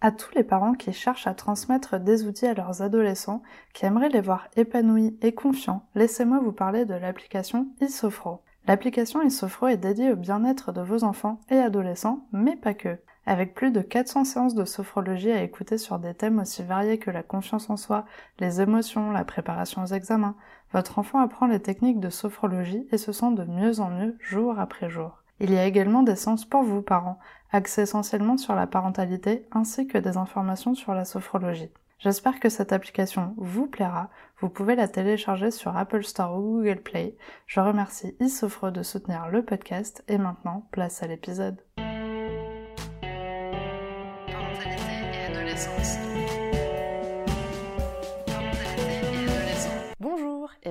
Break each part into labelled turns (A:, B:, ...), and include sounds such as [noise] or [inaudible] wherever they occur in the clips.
A: À tous les parents qui cherchent à transmettre des outils à leurs adolescents, qui aimeraient les voir épanouis et confiants, laissez-moi vous parler de l'application Isofro. L'application Isofro est dédiée au bien-être de vos enfants et adolescents, mais pas que. Avec plus de 400 séances de sophrologie à écouter sur des thèmes aussi variés que la confiance en soi, les émotions, la préparation aux examens, votre enfant apprend les techniques de sophrologie et se sent de mieux en mieux jour après jour. Il y a également des séances pour vous, parents, axées essentiellement sur la parentalité ainsi que des informations sur la sophrologie. J'espère que cette application vous plaira. Vous pouvez la télécharger sur Apple Store ou Google Play. Je remercie Isofre de soutenir le podcast et maintenant, place à l'épisode.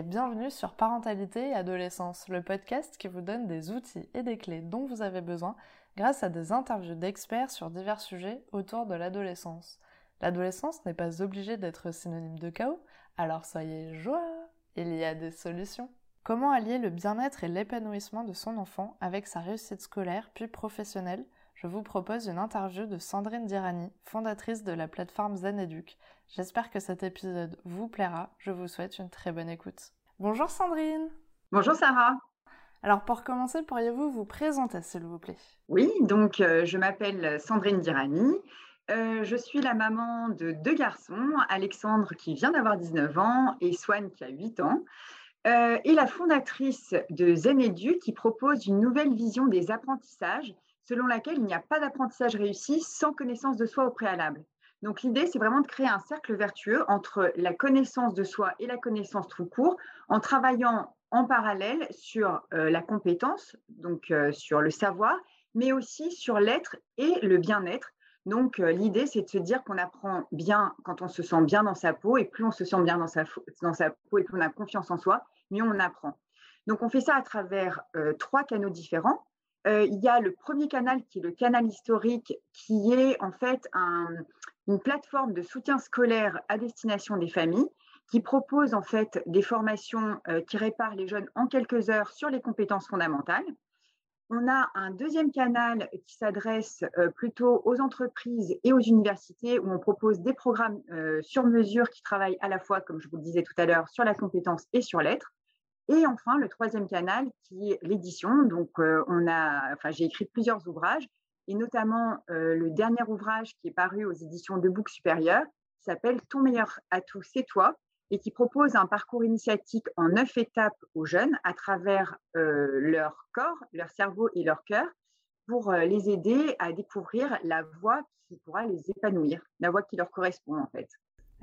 A: Bienvenue sur Parentalité et Adolescence, le podcast qui vous donne des outils et des clés dont vous avez besoin grâce à des interviews d'experts sur divers sujets autour de l'adolescence. L'adolescence n'est pas obligée d'être synonyme de chaos, alors soyez joie, il y a des solutions. Comment allier le bien-être et l'épanouissement de son enfant avec sa réussite scolaire puis professionnelle je vous propose une interview de Sandrine Dirani, fondatrice de la plateforme ZenEduc. J'espère que cet épisode vous plaira. Je vous souhaite une très bonne écoute. Bonjour Sandrine.
B: Bonjour Sarah.
A: Alors pour commencer, pourriez-vous vous présenter s'il vous plaît?
B: Oui, donc euh, je m'appelle Sandrine Dirani. Euh, je suis la maman de deux garçons, Alexandre qui vient d'avoir 19 ans et Swan qui a 8 ans. Euh, et la fondatrice de ZenEduc qui propose une nouvelle vision des apprentissages selon laquelle il n'y a pas d'apprentissage réussi sans connaissance de soi au préalable. Donc l'idée, c'est vraiment de créer un cercle vertueux entre la connaissance de soi et la connaissance tout court, en travaillant en parallèle sur euh, la compétence, donc euh, sur le savoir, mais aussi sur l'être et le bien-être. Donc euh, l'idée, c'est de se dire qu'on apprend bien quand on se sent bien dans sa peau, et plus on se sent bien dans sa, dans sa peau et plus on a confiance en soi, mieux on apprend. Donc on fait ça à travers trois canaux différents. Euh, il y a le premier canal qui est le canal historique, qui est en fait une plateforme de soutien scolaire à destination des familles, qui propose en fait des formations euh, qui réparent les jeunes en quelques heures sur les compétences fondamentales. On a un deuxième canal qui s'adresse euh, plutôt aux entreprises et aux universités où on propose des programmes sur mesure qui travaillent à la fois, comme je vous le disais tout à l'heure, sur la compétence et sur l'être. Et enfin, le troisième canal qui est l'édition. Donc, euh, on a, enfin, j'ai écrit plusieurs ouvrages, et notamment euh, le dernier ouvrage qui est paru aux éditions de Bouc Supérieur, qui s'appelle Ton meilleur atout, c'est toi, et qui propose un parcours initiatique en neuf étapes aux jeunes à travers euh, leur corps, leur cerveau et leur cœur, pour les aider à découvrir la voie qui pourra les épanouir, la voie qui leur correspond en fait.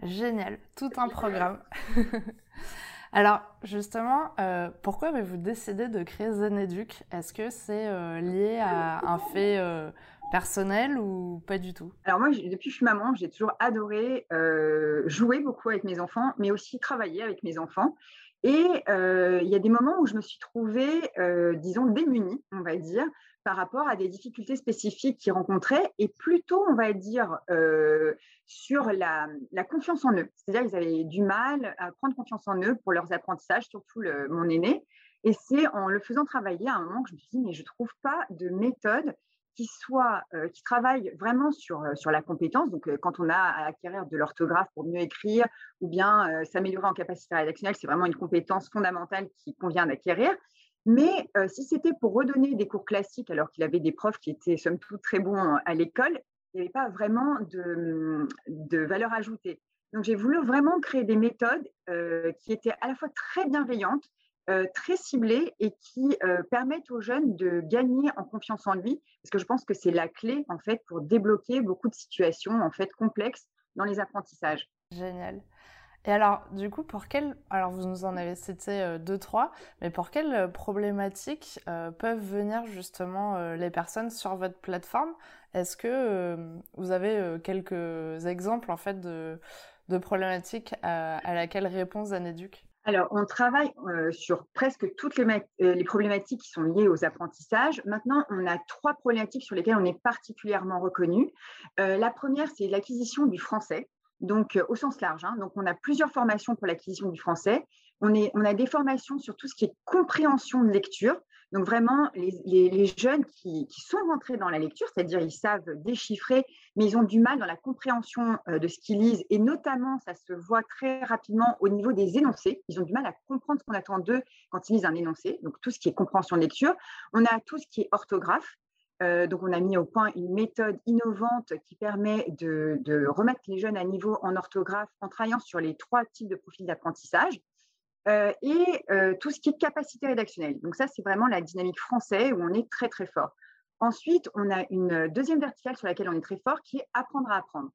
A: Génial, tout un programme. [laughs] Alors justement, euh, pourquoi avez-vous décidé de créer Zeneduc? Est-ce que c'est euh, lié à un fait euh, personnel ou pas du tout?
B: Alors moi, depuis que je suis maman, j'ai toujours adoré jouer beaucoup avec mes enfants, mais aussi travailler avec mes enfants. Et il y a des moments où je me suis trouvée, disons, démunie, on va dire, par rapport à des difficultés spécifiques qu'ils rencontraient et plutôt, on va dire, euh, sur la, confiance en eux. C'est-à-dire qu'ils avaient du mal à prendre confiance en eux pour leurs apprentissages, surtout mon aîné. Et c'est en le faisant travailler à un moment que je me suis dit, mais je ne trouve pas de méthode qui soit, qui travaille vraiment sur, sur la compétence. Donc, quand on a à acquérir de l'orthographe pour mieux écrire ou bien s'améliorer en capacité rédactionnelle, c'est vraiment une compétence fondamentale qui convient d'acquérir. Mais si c'était pour redonner des cours classiques alors qu'il avait des profs qui étaient somme toute très bons à l'école, il n'y avait pas vraiment de, de, valeur ajoutée. Donc j'ai voulu vraiment créer des méthodes qui étaient à la fois très bienveillantes, euh, très ciblées et qui permettent aux jeunes de gagner en confiance en lui, parce que je pense que c'est la clé en fait pour débloquer beaucoup de situations en fait complexes dans les apprentissages.
A: Génial. Et alors, du coup, pour quelles, alors vous nous en avez cité euh, deux, trois, mais pour quelles euh, problématiques euh, peuvent venir justement les personnes sur votre plateforme? Est-ce que vous avez quelques exemples en fait de, de problématiques à, à laquelle répond Zaneduc?
B: Alors, on travaille sur presque toutes les, les, problématiques qui sont liées aux apprentissages. Maintenant, on a trois problématiques sur lesquelles on est particulièrement reconnu. la première, c'est l'acquisition du français donc euh, au sens large. Hein. Donc, on a plusieurs formations pour l'acquisition du français. On a des formations sur tout ce qui est compréhension de lecture. Donc vraiment, les, jeunes qui, sont rentrés dans la lecture, c'est-à-dire ils savent déchiffrer, mais ils ont du mal dans la compréhension euh, de ce qu'ils lisent, et notamment, ça se voit très rapidement au niveau des énoncés. Ils ont du mal à comprendre ce qu'on attend d'eux quand ils lisent un énoncé, donc tout ce qui est compréhension de lecture. On a tout ce qui est orthographe. Euh, donc, on a mis au point une méthode innovante qui permet de, de remettre les jeunes à niveau en orthographe en travaillant sur les trois types de profils d'apprentissage. Euh, et euh, tout ce qui est capacité rédactionnelle. Donc ça, c'est vraiment la dynamique française où on est très, très fort. Ensuite, on a une deuxième verticale sur laquelle on est très fort qui est apprendre à apprendre.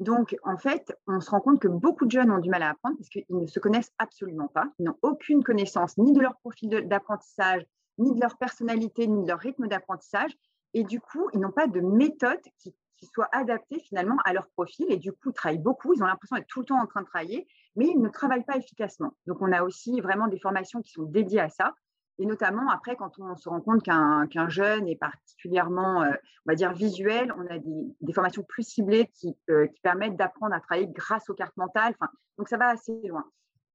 B: Donc, en fait, on se rend compte que beaucoup de jeunes ont du mal à apprendre parce qu'ils ne se connaissent absolument pas. Ils n'ont aucune connaissance ni de leur profil d'apprentissage, ni de leur personnalité, ni de leur rythme d'apprentissage. Et du coup, ils n'ont pas de méthode qui qui soient adaptés finalement à leur profil et du coup travaillent beaucoup. Ils ont l'impression d'être tout le temps en train de travailler, mais ils ne travaillent pas efficacement. Donc on a aussi vraiment des formations qui sont dédiées à ça. Et notamment après, quand on se rend compte qu'un jeune est particulièrement, euh, on va dire, visuel, on a des, formations plus ciblées qui, euh, qui permettent d'apprendre à travailler grâce aux cartes mentales. Enfin, donc ça va assez loin.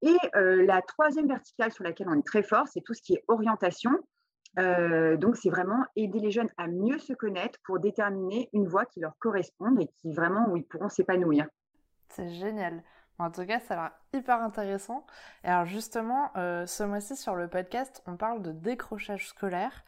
B: Et euh, la troisième verticale sur laquelle on est très fort, c'est tout ce qui est orientation. Donc, c'est vraiment aider les jeunes à mieux se connaître pour déterminer une voie qui leur corresponde et qui vraiment où ils pourront s'épanouir.
A: C'est génial. En tout cas, ça a l'air hyper intéressant. Et alors justement, euh, ce mois-ci sur le podcast, on parle de décrochage scolaire.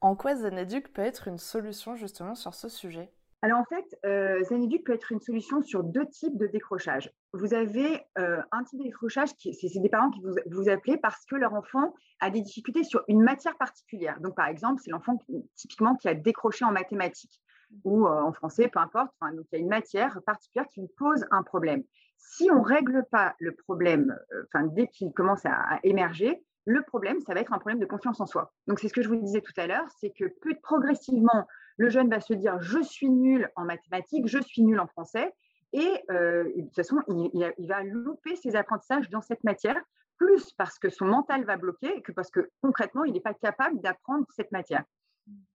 A: En quoi Zeneduc peut être une solution justement sur ce sujet?
B: Alors en fait, euh, peut être une solution sur deux types de décrochage. Vous avez euh, un type de décrochage, c'est des parents qui vous, vous appelez parce que leur enfant a des difficultés sur une matière particulière. Donc par exemple, c'est l'enfant typiquement qui a décroché en mathématiques ou euh, en français, peu importe. donc il y a une matière particulière qui lui pose un problème. Si on ne règle pas le problème, euh, dès qu'il commence à, à émerger, le problème, ça va être un problème de confiance en soi. Donc c'est ce que je vous disais tout à l'heure, c'est que plus progressivement le jeune va se dire je suis nul en mathématiques, je suis nul en français, et euh, de toute façon, il, va louper ses apprentissages dans cette matière, plus parce que son mental va bloquer que parce que concrètement, il n'est pas capable d'apprendre cette matière.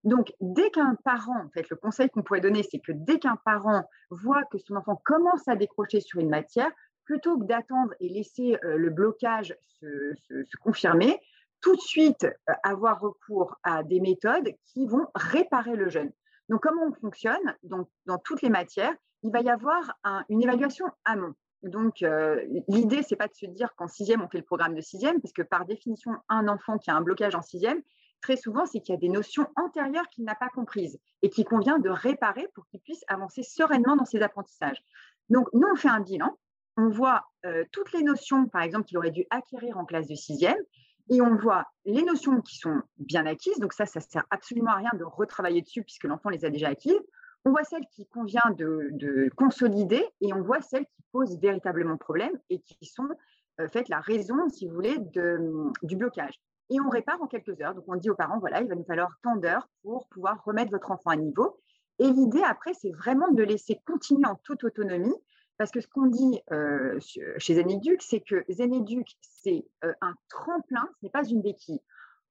B: Donc, dès qu'un parent, en fait, le conseil qu'on pourrait donner, c'est que dès qu'un parent voit que son enfant commence à décrocher sur une matière, plutôt que d'attendre et laisser euh, le blocage se confirmer, tout de suite euh, avoir recours à des méthodes qui vont réparer le jeune. Donc, comment on fonctionne Donc, dans toutes les matières, il va y avoir une évaluation amont. Donc, euh, l'idée, c'est pas de se dire qu'en sixième, on fait le programme de sixième, parce que par définition, un enfant qui a un blocage en sixième, très souvent, c'est qu'il y a des notions antérieures qu'il n'a pas comprises et qu'il convient de réparer pour qu'il puisse avancer sereinement dans ses apprentissages. Donc, nous, on fait un bilan, on voit euh, toutes les notions, par exemple, qu'il aurait dû acquérir en classe de sixième, et on voit les notions qui sont bien acquises, donc ça, ça sert absolument à rien de retravailler dessus puisque l'enfant les a déjà acquises. On voit celles qui convient de, consolider et on voit celles qui posent véritablement problème et qui sont euh, faites la raison, si vous voulez, du blocage. Et on répare en quelques heures. Donc on dit aux parents, voilà, il va nous falloir tant d'heures pour pouvoir remettre votre enfant à niveau. Et l'idée après, c'est vraiment de laisser continuer en toute autonomie parce que ce qu'on dit euh, chez Zeneduc, c'est que Zeneduc, c'est euh, un tremplin, ce n'est pas une béquille.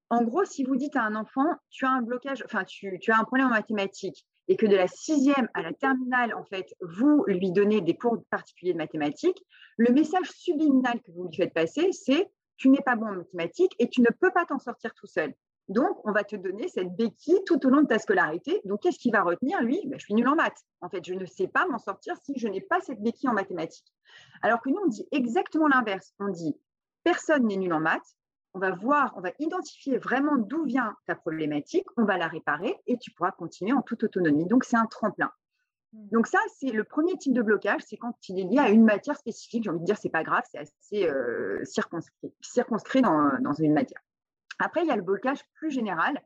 B: En gros, si vous dites à un enfant, tu as un blocage, enfin, tu, as un problème en mathématiques, et que de la sixième à la terminale, en fait, vous lui donnez des cours particuliers de mathématiques, le message subliminal que vous lui faites passer, c'est tu n'es pas bon en mathématiques et tu ne peux pas t'en sortir tout seul. Donc, on va te donner cette béquille tout au long de ta scolarité. Donc, qu'est-ce qu'il va retenir, lui? Ben, Je suis nul en maths. En fait, je ne sais pas m'en sortir si je n'ai pas cette béquille en mathématiques. Alors que nous, on dit exactement l'inverse. On dit, personne n'est nul en maths. On va voir, on va identifier vraiment d'où vient ta problématique, on va la réparer et tu pourras continuer en toute autonomie. Donc, c'est un tremplin. Mmh. Donc ça, c'est le premier type de blocage, c'est quand il est lié à une matière spécifique. J'ai envie de dire, c'est pas grave, c'est assez euh, circonscrit, dans une matière. Après, il y a le blocage plus général.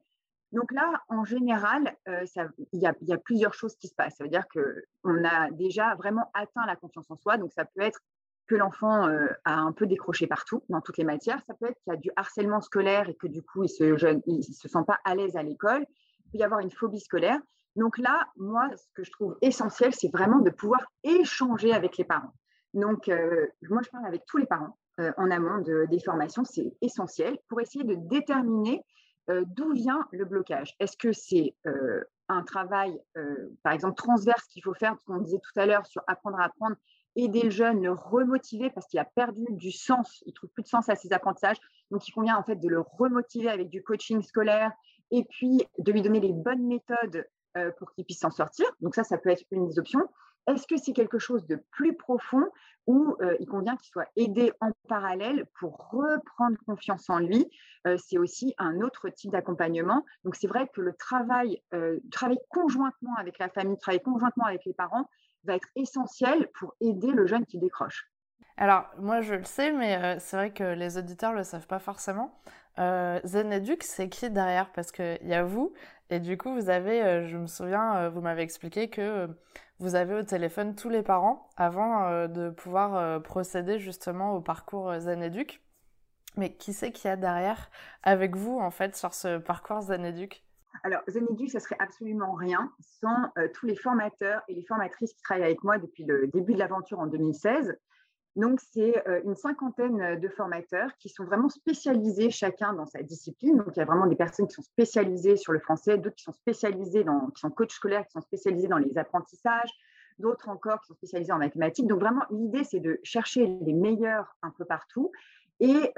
B: Donc là, en général, euh, il, y a, plusieurs choses qui se passent. Ça veut dire qu'on a déjà vraiment atteint la confiance en soi. Donc ça peut être que l'enfant euh, a un peu décroché partout, dans toutes les matières. Ça peut être qu'il y a du harcèlement scolaire et que du coup, il se, se, sent pas à l'aise à l'école. Il peut y avoir une phobie scolaire. Donc là, moi, ce que je trouve essentiel, c'est vraiment de pouvoir échanger avec les parents. Donc, euh, moi, je parle avec tous les parents. Euh, en amont des formations, c'est essentiel pour essayer de déterminer euh, d'où vient le blocage. Est-ce que c'est un travail, par exemple, transverse qu'il faut faire, ce qu'on disait tout à l'heure sur apprendre à apprendre, aider le jeune, le remotiver parce qu'il a perdu du sens, il trouve plus de sens à ses apprentissages. Donc, il convient en fait de le remotiver avec du coaching scolaire et puis de lui donner les bonnes méthodes pour qu'il puisse s'en sortir. Donc ça, ça peut être une des options. Est-ce que c'est quelque chose de plus profond ou il convient qu'il soit aidé en parallèle pour reprendre confiance en lui? C'est aussi un autre type d'accompagnement. Donc c'est vrai que le travail, travailler conjointement avec la famille, travailler conjointement avec les parents va être essentiel pour aider le jeune qui décroche.
A: Alors moi je le sais, mais c'est vrai que les auditeurs ne le savent pas forcément. Euh, Zeneduc, c'est qui derrière? Parce qu'il y a vous, et du coup, vous avez, je me souviens, vous m'avez expliqué que vous avez au téléphone tous les parents avant euh, de pouvoir euh, procéder justement au parcours euh, Zaneduc. Mais qui c'est qu'il y a derrière avec vous en fait sur ce parcours Zaneduc
B: alors, Zaneduc, ça serait absolument rien sans tous les formateurs et les formatrices qui travaillent avec moi depuis le début de l'aventure en 2016. Donc, c'est une cinquantaine de formateurs qui sont vraiment spécialisés chacun dans sa discipline. Donc, il y a vraiment des personnes qui sont spécialisées sur le français, d'autres qui sont spécialisées dans, qui sont coachs scolaires, qui sont spécialisés dans les apprentissages, d'autres encore qui sont spécialisés en mathématiques. Donc, vraiment, l'idée, c'est de chercher les meilleurs un peu partout et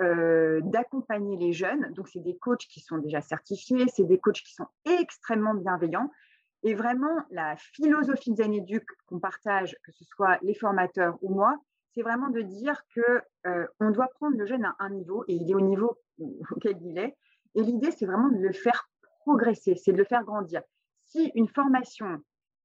B: d'accompagner les jeunes. Donc, c'est des coachs qui sont déjà certifiés, c'est des coachs qui sont extrêmement bienveillants. Et vraiment, la philosophie de Zaneduc qu'on partage, que ce soit les formateurs ou moi, c'est vraiment de dire que euh, on doit prendre le jeune à un niveau et il est au niveau [laughs] auquel il est. Et l'idée, c'est vraiment de le faire progresser, c'est de le faire grandir. Si une formation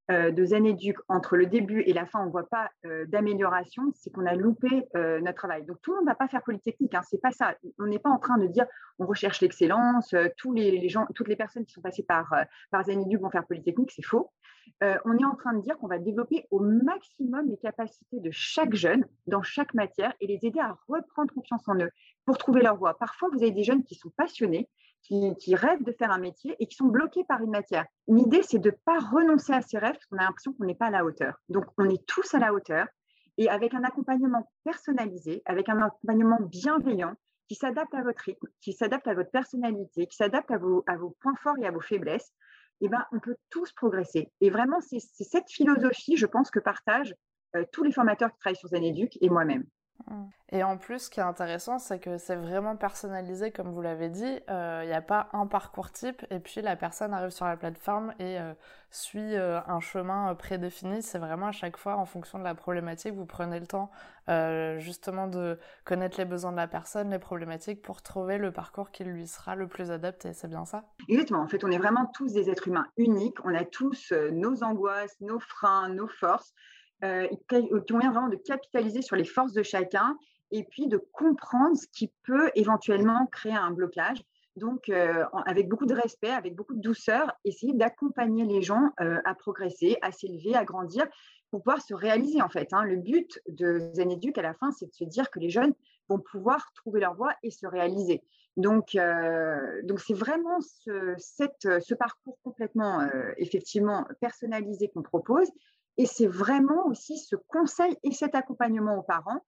B: de Zen entre le début et la fin, on ne voit pas euh, d'amélioration, c'est qu'on a loupé notre travail. Donc tout le monde ne va pas faire Polytechnique, hein, c'est pas ça. On n'est pas en train de dire on recherche l'excellence, toutes les personnes qui sont passées par, par vont faire Polytechnique, c'est faux. Euh, on est en train de dire qu'on va développer au maximum les capacités de chaque jeune dans chaque matière et les aider à reprendre confiance en eux pour trouver leur voie. Parfois, vous avez des jeunes qui sont passionnés, qui, rêvent de faire un métier et qui sont bloqués par une matière. L'idée, c'est de ne pas renoncer à ses rêves parce qu'on a l'impression qu'on n'est pas à la hauteur. Donc, on est tous à la hauteur et avec un accompagnement personnalisé, avec un accompagnement bienveillant, qui s'adapte à votre rythme, qui s'adapte à votre personnalité, qui s'adapte à vos points forts et à vos faiblesses, eh ben, on peut tous progresser. Et vraiment, c'est cette philosophie, je pense, que partagent euh, tous les formateurs qui travaillent sur Zeneduc et moi-même.
A: Mmh. Et en plus, ce qui est intéressant, c'est que c'est vraiment personnalisé, comme vous l'avez dit. Il euh, n'y a pas un parcours type et puis la personne arrive sur la plateforme et euh, suit euh, un chemin prédéfini. C'est vraiment à chaque fois en fonction de la problématique. Vous prenez le temps justement de connaître les besoins de la personne, les problématiques pour trouver le parcours qui lui sera le plus adapté. C'est bien ça
B: Exactement. En fait, on est vraiment tous des êtres humains uniques. On a tous nos angoisses, nos freins, nos forces. Euh, qui ont vraiment de capitaliser sur les forces de chacun et puis de comprendre ce qui peut éventuellement créer un blocage. Donc, euh, avec beaucoup de respect, avec beaucoup de douceur, essayer d'accompagner les gens euh, à progresser, à s'élever, à grandir pour pouvoir se réaliser en fait. Hein. Le but de Zeneduc à la fin, c'est de se dire que les jeunes vont pouvoir trouver leur voie et se réaliser. Donc, donc c'est vraiment ce parcours complètement effectivement personnalisé qu'on propose et c'est vraiment aussi ce conseil et cet accompagnement aux parents.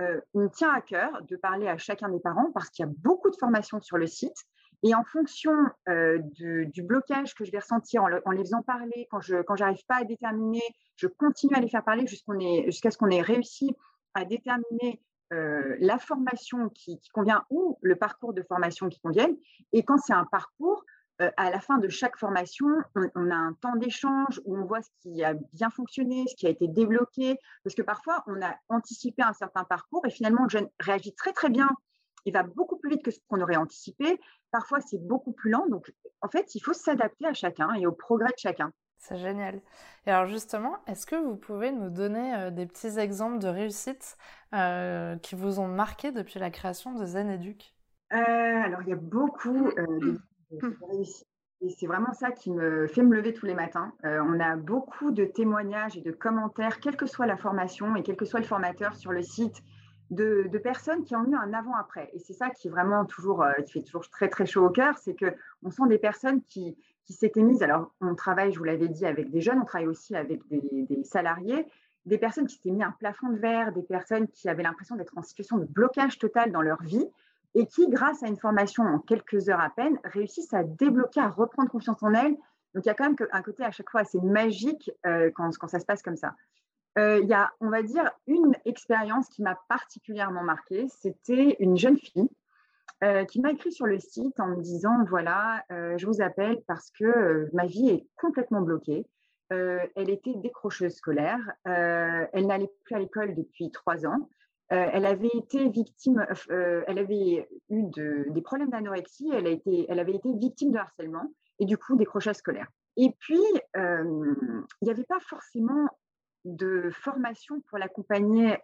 B: Euh, on tient à cœur de parler à chacun des parents parce qu'il y a beaucoup de formations sur le site. Et en fonction euh, du, blocage que je vais ressentir en, les faisant parler, quand je quand j'arrive pas à déterminer, je continue à les faire parler jusqu'à ce qu'on ait réussi à déterminer euh, la formation qui, qui, convient ou le parcours de formation qui convienne. Et quand c'est un parcours, euh, à la fin de chaque formation, on, a un temps d'échange où on voit ce qui a bien fonctionné, ce qui a été débloqué, parce que parfois, on a anticipé un certain parcours et finalement, le jeune réagit très, très bien. Il va beaucoup plus vite que ce qu'on aurait anticipé. Parfois, c'est beaucoup plus lent. Donc, en fait, il faut s'adapter à chacun et au progrès de chacun.
A: C'est génial. Et alors justement, est-ce que vous pouvez nous donner euh, des petits exemples de réussites euh, qui vous ont marqué depuis la création de Zen Educ?
B: Alors, il y a beaucoup de. Et c'est vraiment ça qui me fait me lever tous les matins. Euh, on a beaucoup de témoignages et de commentaires, quelle que soit la formation et quel que soit le formateur sur le site, de, personnes qui ont eu un avant-après. Et c'est ça qui est vraiment toujours, euh, qui fait toujours très très chaud au cœur, c'est que on sent des personnes qui, qui s'étaient mises. Alors, on travaille, je vous l'avais dit, avec des jeunes, on travaille aussi avec des, des salariés, des personnes qui s'étaient mis un plafond de verre, des personnes qui avaient l'impression d'être en situation de blocage total dans leur vie et qui, grâce à une formation en quelques heures à peine, réussissent à débloquer, à reprendre confiance en elles. Donc, il y a quand même un côté à chaque fois assez magique euh, quand, ça se passe comme ça. Euh, il y a, on va dire, une expérience qui m'a particulièrement marquée. C'était une jeune fille qui m'a écrit sur le site en me disant voilà, je vous appelle parce que ma vie est complètement bloquée. elle était décrocheuse scolaire. elle n'allait plus à l'école depuis trois ans. Elle avait été victime, elle avait eu des problèmes d'anorexie. Elle, avait été victime de harcèlement et du coup décrochage scolaire. Et puis, il n'y avait pas forcément de formation pour l'accompagner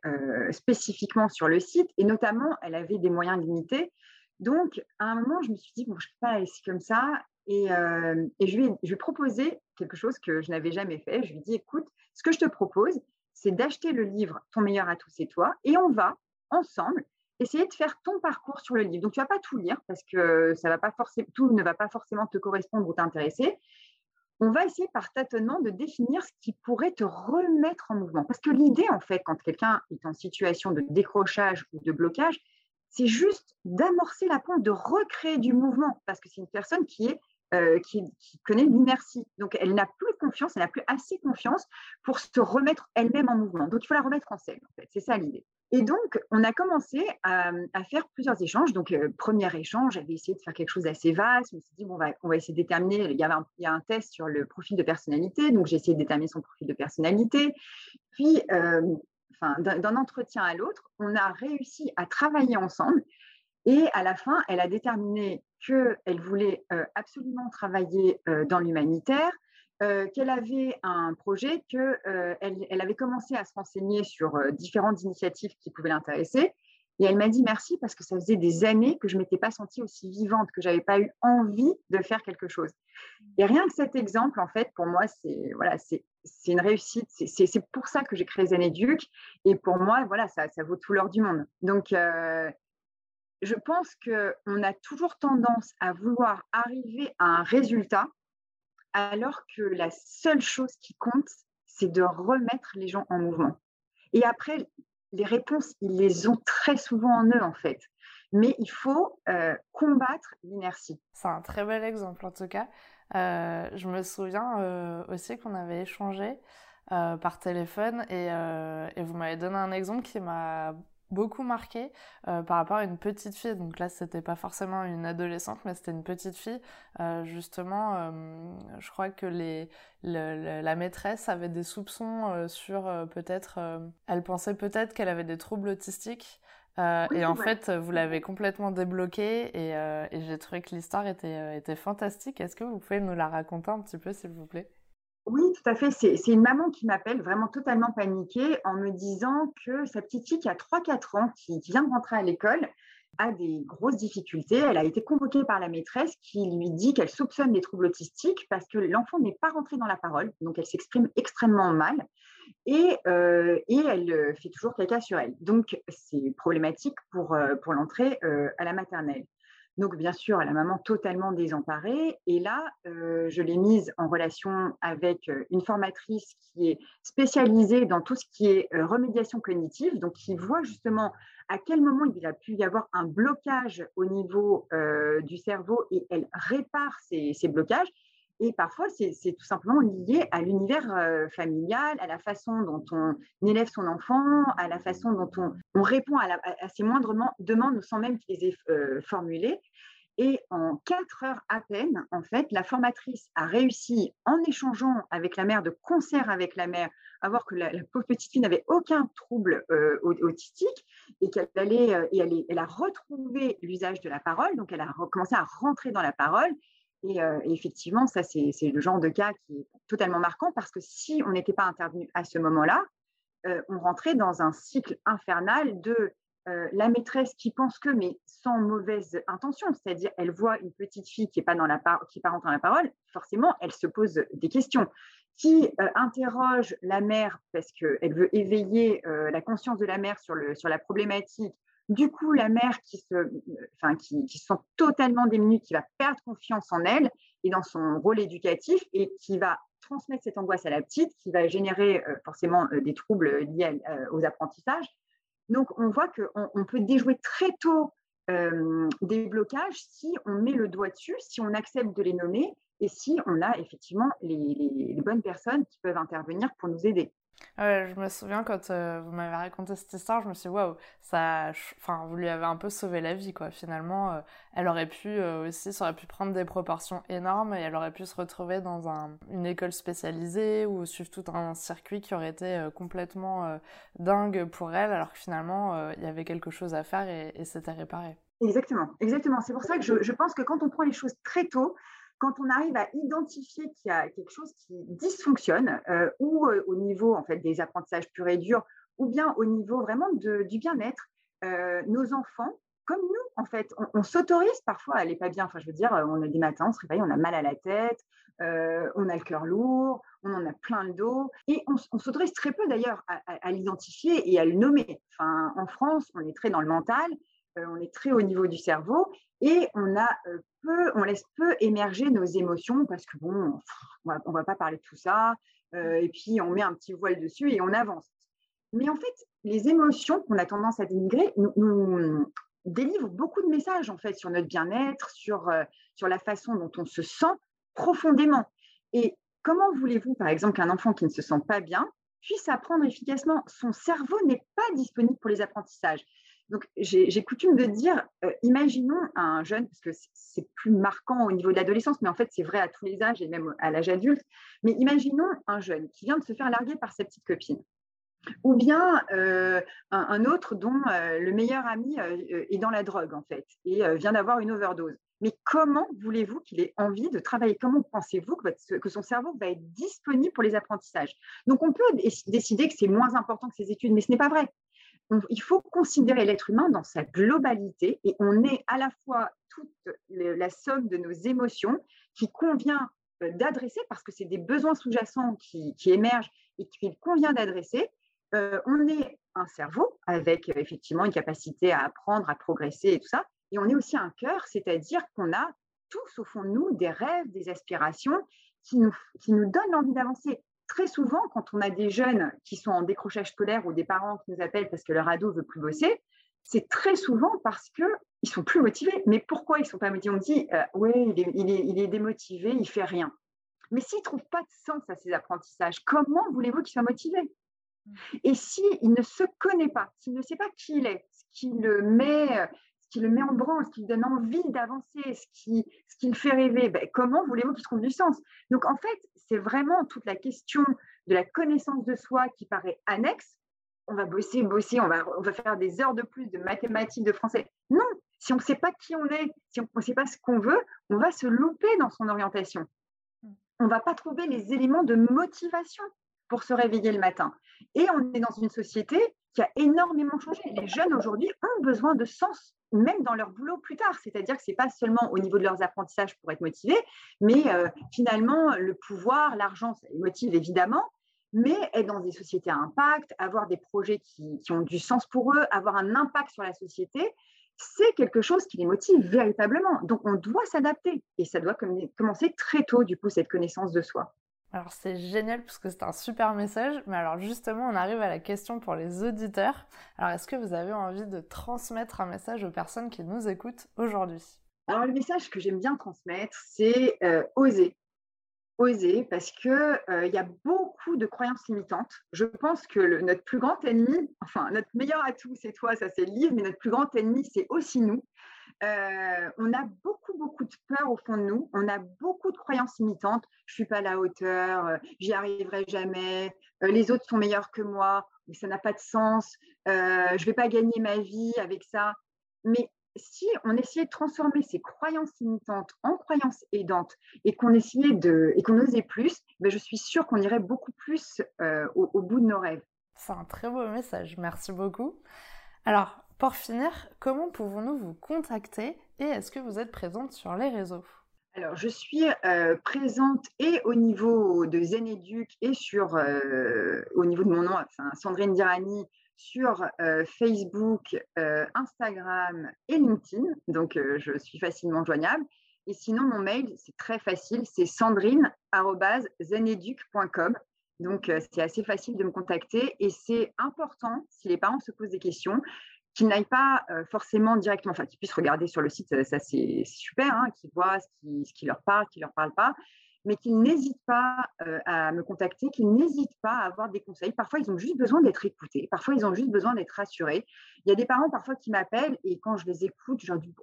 B: spécifiquement sur le site, et notamment, elle avait des moyens limités. Donc, à un moment, je me suis dit, bon, je ne peux pas la laisser comme ça, et, je, lui ai, je, proposé quelque chose que je n'avais jamais fait. Je lui ai dit, écoute, ce que je te propose, c'est d'acheter le livre Ton meilleur à tous, c'est toi, et on va ensemble essayer de faire ton parcours sur le livre. Donc, tu vas pas tout lire parce que ça va pas forcément, tout ne va pas forcément te correspondre ou t'intéresser on va essayer par tâtonnement de définir ce qui pourrait te remettre en mouvement. Parce que l'idée, en fait, quand quelqu'un est en situation de décrochage ou de blocage, c'est juste d'amorcer la pompe, de recréer du mouvement, parce que c'est une personne qui est euh, qui, connaît l'inertie. Donc, elle n'a plus confiance, elle n'a plus assez confiance pour se remettre elle-même en mouvement. Donc, il faut la remettre en scène, en fait. C'est ça l'idée. Et donc, on a commencé à, faire plusieurs échanges. Donc, euh, premier échange, j'avais essayé de faire quelque chose d'assez vaste. Je me suis dit, bon, on va, essayer de déterminer. Il y, avait un, a un test sur le profil de personnalité. Donc, j'ai essayé de déterminer son profil de personnalité. Puis, euh, d'un entretien à l'autre, on a réussi à travailler ensemble. Et à la fin, elle a déterminé qu'elle voulait euh, absolument travailler dans l'humanitaire, euh, qu'elle avait un projet, qu'elle euh, elle avait commencé à se renseigner sur euh, différentes initiatives qui pouvaient l'intéresser. Et elle m'a dit merci parce que ça faisait des années que je ne m'étais pas sentie aussi vivante, que je n'avais pas eu envie de faire quelque chose. Et rien que cet exemple, en fait, pour moi, c'est voilà, une réussite. C'est pour ça que j'ai créé Zanéduc. Et pour moi, voilà, ça, ça vaut tout l'or du monde. Donc, je pense qu'on a toujours tendance à vouloir arriver à un résultat alors que la seule chose qui compte, c'est de remettre les gens en mouvement. Et après, les réponses, ils les ont très souvent en eux, en fait. Mais il faut euh, combattre l'inertie.
A: C'est un très bel exemple, en tout cas. Euh, je me souviens euh, aussi qu'on avait échangé par téléphone et, et vous m'avez donné un exemple qui m'a beaucoup marqué euh, par rapport à une petite fille. Donc là, c'était pas forcément une adolescente, mais c'était une petite fille. Euh, justement, euh, je crois que les, la maîtresse avait des soupçons sur peut-être. elle pensait peut-être qu'elle avait des troubles autistiques. et en fait, vous l'avez complètement débloqué et, et j'ai trouvé que l'histoire était, était fantastique. Est-ce que vous pouvez nous la raconter un petit peu, s'il vous plaît?
B: Oui, tout à fait. C'est une maman qui m'appelle vraiment totalement paniquée en me disant que sa petite fille qui a 3-4 ans, qui, vient de rentrer à l'école, a des grosses difficultés. Elle a été convoquée par la maîtresse qui lui dit qu'elle soupçonne des troubles autistiques parce que l'enfant n'est pas rentré dans la parole, donc elle s'exprime extrêmement mal et, euh, elle euh, fait toujours caca sur elle. Donc c'est problématique pour, euh, pour l'entrée à la maternelle. Donc, bien sûr, la maman totalement désemparée. Et là, euh, je l'ai mise en relation avec euh, une formatrice qui est spécialisée dans tout ce qui est euh, remédiation cognitive, donc qui voit justement à quel moment il a pu y avoir un blocage au niveau du cerveau et elle répare ces blocages. Et parfois, c'est tout simplement lié à l'univers euh, familial, à la façon dont on élève son enfant, à la façon dont on, répond à, ses moindres demandes sans même qu'ils les aient euh, formulées. Et en quatre heures à peine, en fait, la formatrice a réussi, en échangeant avec la mère, de concert avec la mère, à voir que la, pauvre petite fille n'avait aucun trouble euh, autistique et qu'elle allait, et elle, elle, a retrouvé l'usage de la parole. Donc, elle a commencé à rentrer dans la parole et, effectivement, ça, c'est le genre de cas qui est totalement marquant parce que si on n'était pas intervenu à ce moment-là, on rentrait dans un cycle infernal de la maîtresse qui pense que, mais sans mauvaise intention, c'est-à-dire elle voit une petite fille qui n'est pas, dans la la parole, forcément, elle se pose des questions. Qui interroge la mère parce qu'elle veut éveiller la conscience de la mère sur la problématique du coup, la mère qui se, enfin, qui, totalement démunie, qui va perdre confiance en elle et dans son rôle éducatif et qui va transmettre cette angoisse à la petite, qui va générer euh, forcément euh, des troubles liés euh, aux apprentissages. Donc, on voit qu'on on peut déjouer très tôt des blocages si on met le doigt dessus, si on accepte de les nommer et si on a effectivement les bonnes personnes qui peuvent intervenir pour nous aider.
A: Je me souviens quand euh, vous m'avez raconté cette histoire, je me suis dit, waouh, ça, enfin, vous lui avez un peu sauvé la vie, quoi. Finalement, euh, elle aurait pu euh, aussi, ça aurait pu prendre des proportions énormes et elle aurait pu se retrouver dans un, une école spécialisée ou suivre tout un circuit qui aurait été complètement dingue pour elle, alors que finalement, il y avait quelque chose à faire et, et c'était réparé.
B: Exactement, exactement. C'est pour ça que je, je pense que quand on prend les choses très tôt, quand on arrive à identifier qu'il y a quelque chose qui dysfonctionne, euh, ou euh, au niveau en fait des apprentissages purs et durs, ou bien au niveau vraiment du bien-être, euh, nos enfants, comme nous, en fait, on, s'autorise parfois à aller pas bien. Enfin, je veux dire, on a des matins, on se réveille, on a mal à la tête, on a le cœur lourd, on en a plein le dos, et on, s'autorise très peu d'ailleurs à, à l'identifier et à le nommer. Enfin, en France, on est très dans le mental, on est très au niveau du cerveau, et on a peu, on laisse peu émerger nos émotions parce que bon, on va, va pas parler de tout ça, et puis on met un petit voile dessus et on avance. Mais en fait, les émotions qu'on a tendance à dénigrer nous, délivrent beaucoup de messages en fait sur notre bien-être, sur, sur la façon dont on se sent profondément. Et comment voulez-vous, par exemple, qu'un enfant qui ne se sent pas bien puisse apprendre efficacement? Son cerveau n'est pas disponible pour les apprentissages. Donc, j'ai coutume de dire, euh, imaginons un jeune, parce que c'est plus marquant au niveau de l'adolescence, mais en fait, c'est vrai à tous les âges et même à l'âge adulte, mais imaginons un jeune qui vient de se faire larguer par sa petite copine. Ou bien euh, un, autre dont euh, le meilleur ami est dans la drogue, en fait, et vient d'avoir une overdose. Mais comment voulez-vous qu'il ait envie de travailler? Comment pensez-vous que, que, son cerveau va être disponible pour les apprentissages? Donc, on peut décider que c'est moins important que ses études, mais ce n'est pas vrai il faut considérer l'être humain dans sa globalité et on est à la fois toute la somme de nos émotions qui convient euh, d'adresser parce que c'est des besoins sous-jacents qui, émergent et qu'il convient d'adresser. Euh, on est un cerveau avec euh, effectivement une capacité à apprendre, à progresser et tout ça. Et on est aussi un cœur, c'est-à-dire qu'on a tous au fond de nous des rêves, des aspirations qui nous, qui nous donnent l'envie d'avancer très souvent, quand on a des jeunes qui sont en décrochage scolaire ou des parents qui nous appellent parce que leur ado veut plus bosser, c'est très souvent parce qu'ils ne sont plus motivés. Mais pourquoi ils sont pas motivés? On dit, euh, oui, il est, démotivé, il fait rien. Mais s'il ne trouve pas de sens à ses apprentissages, comment voulez-vous qu'il soit motivé Et s'il ne se connaît pas, s'il ne sait pas qui il est, ce qui le met, ce qui le met en branle, ce qui lui donne envie d'avancer, ce qui, ce qui le fait rêver, ben, comment voulez-vous qu'il trouve du sens? Donc en fait, c'est vraiment toute la question de la connaissance de soi qui paraît annexe. On va bosser, bosser, on va, on va faire des heures de plus de mathématiques, de français. Non, si on ne sait pas qui on est, si on ne sait pas ce qu'on veut, on va se louper dans son orientation. Mm. On ne va pas trouver les éléments de motivation pour se réveiller le matin. Et on est dans une société qui a énormément changé. Les jeunes aujourd'hui ont besoin de sens, même dans leur boulot plus tard. C'est-à-dire que ce n'est pas seulement au niveau de leurs apprentissages pour être motivés, mais euh, finalement, le pouvoir, l'argent, ça les motive évidemment, mais être dans des sociétés à impact, avoir des projets qui, qui ont du sens pour eux, avoir un impact sur la société, c'est quelque chose qui les motive véritablement. Donc, on doit s'adapter et ça doit commencer très tôt, du coup, cette connaissance de soi.
A: Alors c'est génial parce que c'est un super message, mais alors justement on arrive à la question pour les auditeurs. Alors est-ce que vous avez envie de transmettre un message aux personnes qui nous écoutent aujourd'hui?
B: Alors le message que j'aime bien transmettre, c'est euh, oser. Oser parce qu'il euh, il y a beaucoup de croyances limitantes. Je pense que notre plus grand ennemi, enfin notre meilleur atout c'est toi, ça c'est le livre, mais notre plus grand ennemi c'est aussi nous. Euh, on a beaucoup, beaucoup de peur au fond de nous. On a beaucoup de croyances limitantes. Je suis pas à la hauteur, euh, j'y arriverai jamais. Euh, les autres sont meilleurs que moi, mais ça n'a pas de sens. je vais pas gagner ma vie avec ça. Mais si on essayait de transformer ces croyances limitantes en croyances aidantes et qu'on essayait de et qu'on osait plus, ben je suis sûre qu'on irait beaucoup plus au bout de nos rêves.
A: C'est un très beau message. Merci beaucoup. Alors, pour finir, comment pouvons-nous vous contacter et est-ce que vous êtes présente sur les réseaux?
B: Alors, je suis euh, présente et au niveau de Zeneduc et sur, euh, au niveau de mon nom, Sandrine Dirani, sur euh, Facebook, Instagram et LinkedIn. Donc, je suis facilement joignable. Et sinon, mon mail, c'est très facile, c'est sandrine.zeneduc.com. Donc, c'est assez facile de me contacter et c'est important, si les parents se posent des questions, qu'ils n'aillent pas euh, forcément directement, enfin qu'ils puissent regarder sur le site, ça c'est super, hein, qu'ils voient ce qui, qui, leur parle, qui ne leur parle pas, mais qu'ils n'hésitent pas euh, à me contacter, qu'ils n'hésitent pas à avoir des conseils. Parfois, ils ont juste besoin d'être écoutés. Parfois, ils ont juste besoin d'être rassurés. Il y a des parents parfois qui m'appellent et quand je les écoute, je leur dis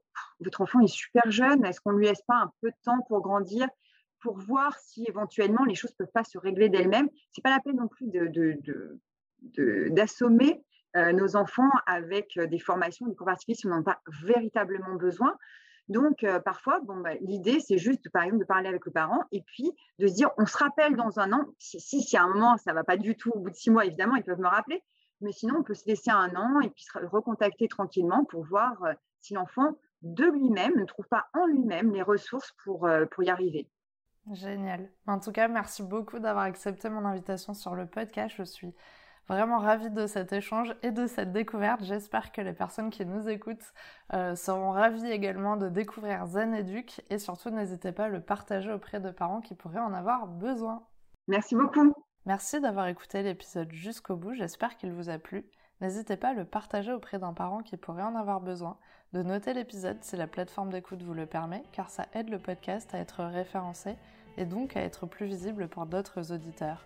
B: Votre enfant est super jeune, est-ce qu'on ne lui laisse pas un peu de temps pour grandir pour voir si éventuellement les choses ne peuvent pas se régler d'elles-mêmes? Ce n'est pas la peine non plus d'assommer de, euh, nos enfants avec des formations, des on n'en a pas véritablement besoin. Donc, euh, parfois, bon, bah, l'idée, c'est juste, par exemple, de parler avec le parent et puis de se dire, on se rappelle dans un an, si, si, à un moment, ça ne va pas du tout, au bout de six mois, évidemment, ils peuvent me rappeler, mais sinon, on peut se laisser un an et puis se recontacter tranquillement pour voir euh, si l'enfant, de lui-même, ne trouve pas en lui-même les ressources pour, euh, pour y arriver.
A: Génial. En tout cas, merci beaucoup d'avoir accepté mon invitation sur le podcast. Je suis vraiment ravie de cet échange et de cette découverte. J'espère que les personnes qui nous écoutent euh, seront ravies également de découvrir Zen Educ et surtout n'hésitez pas à le partager auprès de parents qui pourraient en avoir besoin.
B: Merci beaucoup.
A: Merci d'avoir écouté l'épisode jusqu'au bout. J'espère qu'il vous a plu. N'hésitez pas à le partager auprès d'un parent qui pourrait en avoir besoin, de noter l'épisode si la plateforme d'écoute vous le permet, car ça aide le podcast à être référencé et donc à être plus visible pour d'autres auditeurs.